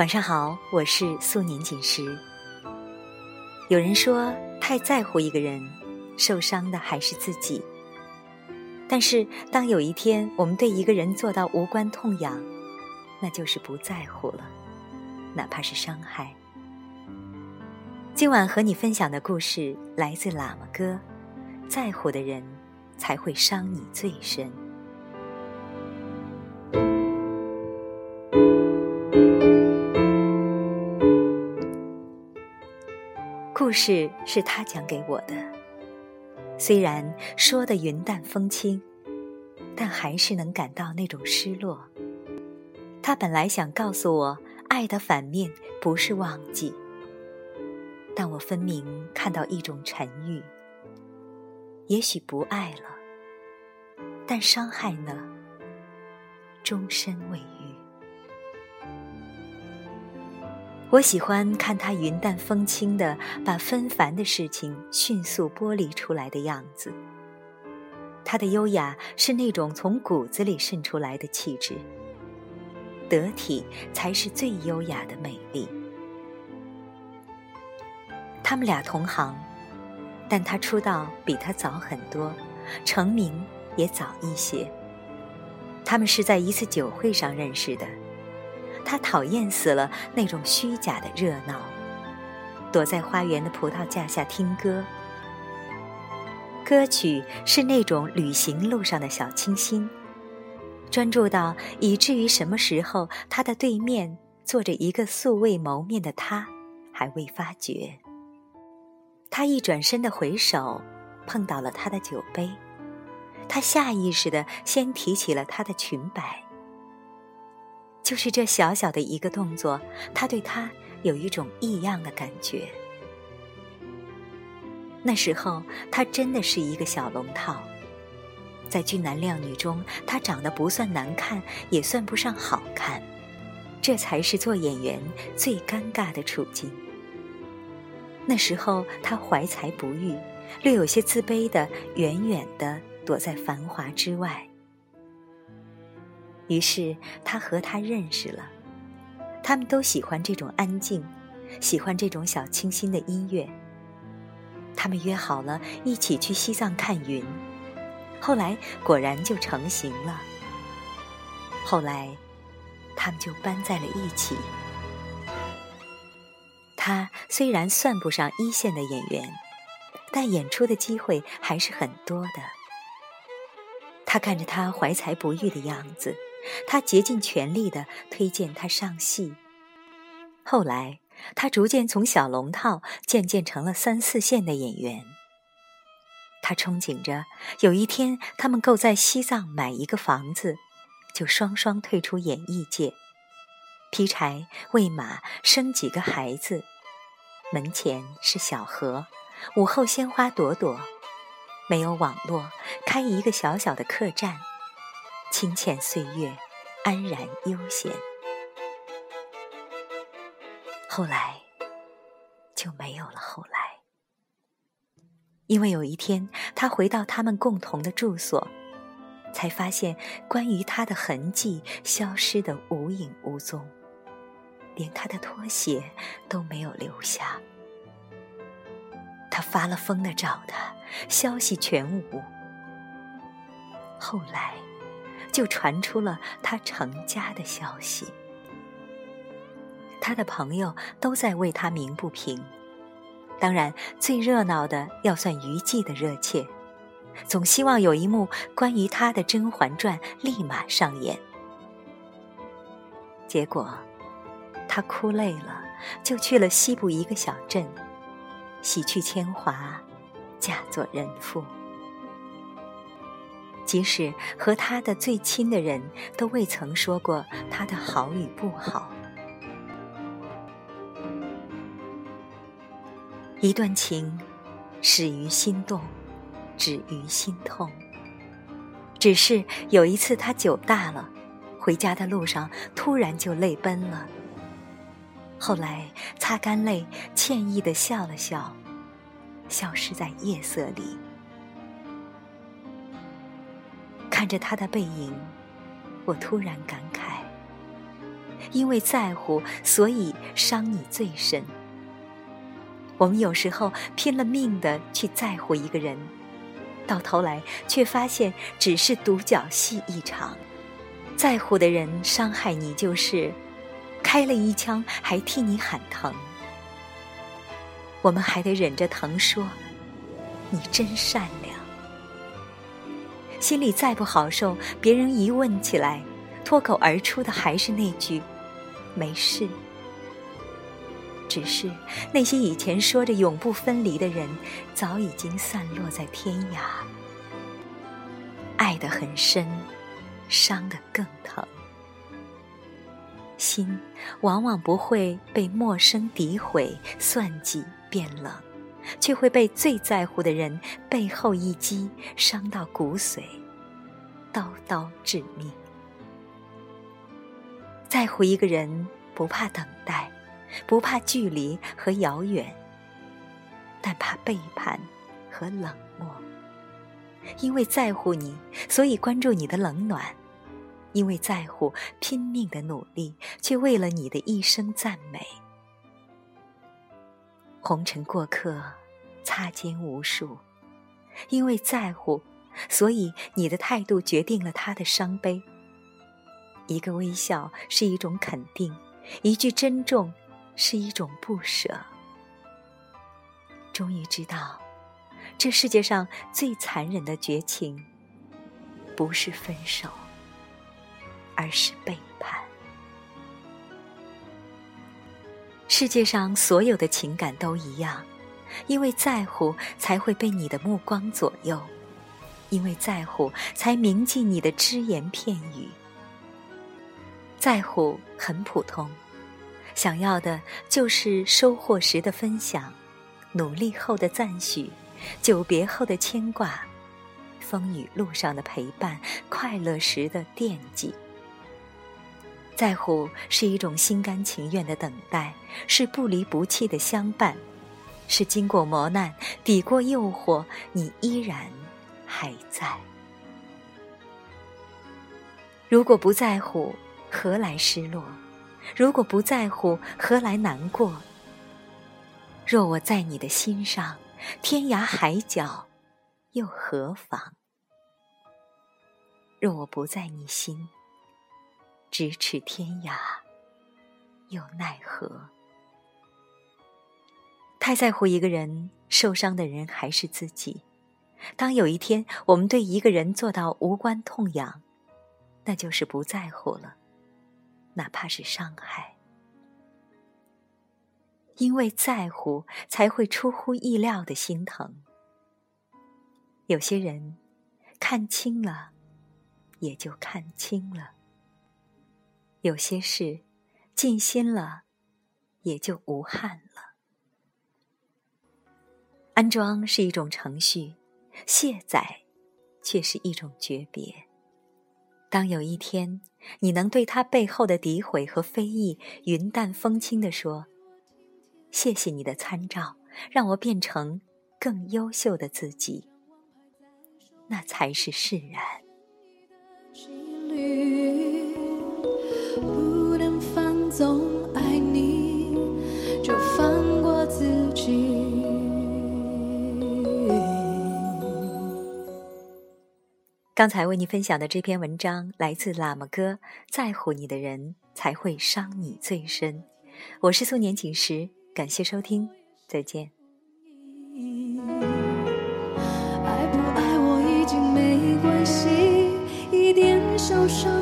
晚上好，我是素年锦时。有人说，太在乎一个人，受伤的还是自己。但是，当有一天我们对一个人做到无关痛痒，那就是不在乎了，哪怕是伤害。今晚和你分享的故事来自喇嘛歌，在乎的人才会伤你最深。故事是他讲给我的，虽然说的云淡风轻，但还是能感到那种失落。他本来想告诉我，爱的反面不是忘记，但我分明看到一种沉郁。也许不爱了，但伤害呢，终身未愈。我喜欢看他云淡风轻的把纷繁的事情迅速剥离出来的样子。他的优雅是那种从骨子里渗出来的气质，得体才是最优雅的美丽。他们俩同行，但他出道比他早很多，成名也早一些。他们是在一次酒会上认识的。他讨厌死了那种虚假的热闹，躲在花园的葡萄架下听歌。歌曲是那种旅行路上的小清新，专注到以至于什么时候他的对面坐着一个素未谋面的他，还未发觉。他一转身的回首，碰到了他的酒杯，他下意识的先提起了他的裙摆。就是这小小的一个动作，他对他有一种异样的感觉。那时候他真的是一个小龙套，在俊男靓女中，他长得不算难看，也算不上好看，这才是做演员最尴尬的处境。那时候他怀才不遇，略有些自卑的，远远的躲在繁华之外。于是他和他认识了，他们都喜欢这种安静，喜欢这种小清新的音乐。他们约好了一起去西藏看云，后来果然就成行了。后来，他们就搬在了一起。他虽然算不上一线的演员，但演出的机会还是很多的。他看着他怀才不遇的样子。他竭尽全力的推荐他上戏，后来他逐渐从小龙套渐渐成了三四线的演员。他憧憬着有一天他们够在西藏买一个房子，就双双退出演艺界，劈柴喂马生几个孩子，门前是小河，午后鲜花朵朵，没有网络，开一个小小的客栈。清浅岁月，安然悠闲。后来就没有了后来，因为有一天他回到他们共同的住所，才发现关于他的痕迹消失的无影无踪，连他的拖鞋都没有留下。他发了疯的找他，消息全无。后来。就传出了他成家的消息，他的朋友都在为他鸣不平。当然，最热闹的要算娱记的热切，总希望有一幕关于他的《甄嬛传》立马上演。结果，他哭累了，就去了西部一个小镇，洗去铅华，嫁作人妇。即使和他的最亲的人都未曾说过他的好与不好，一段情始于心动，止于心痛。只是有一次他酒大了，回家的路上突然就泪奔了。后来擦干泪，歉意的笑了笑，消失在夜色里。看着他的背影，我突然感慨：因为在乎，所以伤你最深。我们有时候拼了命的去在乎一个人，到头来却发现只是独角戏一场。在乎的人伤害你，就是开了一枪还替你喊疼。我们还得忍着疼说：“你真善良。”心里再不好受，别人一问起来，脱口而出的还是那句：“没事。”只是那些以前说着永不分离的人，早已经散落在天涯。爱得很深，伤得更疼。心往往不会被陌生诋毁、算计变冷，却会被最在乎的人背后一击，伤到骨髓，刀刀致命。在乎一个人，不怕等待。不怕距离和遥远，但怕背叛和冷漠。因为在乎你，所以关注你的冷暖；因为在乎，拼命的努力，却为了你的一声赞美。红尘过客，擦肩无数。因为在乎，所以你的态度决定了他的伤悲。一个微笑是一种肯定，一句珍重。是一种不舍。终于知道，这世界上最残忍的绝情，不是分手，而是背叛。世界上所有的情感都一样，因为在乎，才会被你的目光左右；因为在乎，才铭记你的只言片语。在乎很普通。想要的就是收获时的分享，努力后的赞许，久别后的牵挂，风雨路上的陪伴，快乐时的惦记。在乎是一种心甘情愿的等待，是不离不弃的相伴，是经过磨难，抵过诱惑，你依然还在。如果不在乎，何来失落？如果不在乎，何来难过？若我在你的心上，天涯海角又何妨？若我不在你心，咫尺天涯又奈何？太在乎一个人，受伤的人还是自己。当有一天我们对一个人做到无关痛痒，那就是不在乎了。哪怕是伤害，因为在乎，才会出乎意料的心疼。有些人看清了，也就看清了；有些事尽心了，也就无憾了。安装是一种程序，卸载却是一种诀别。当有一天，你能对他背后的诋毁和非议云淡风轻地说：“谢谢你的参照，让我变成更优秀的自己。”那才是释然。刚才为你分享的这篇文章来自喇嘛哥，在乎你的人才会伤你最深。我是素年锦时，感谢收听，再见。爱不爱我已经没关系，一点小伤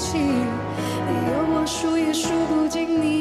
有我数也数不尽你。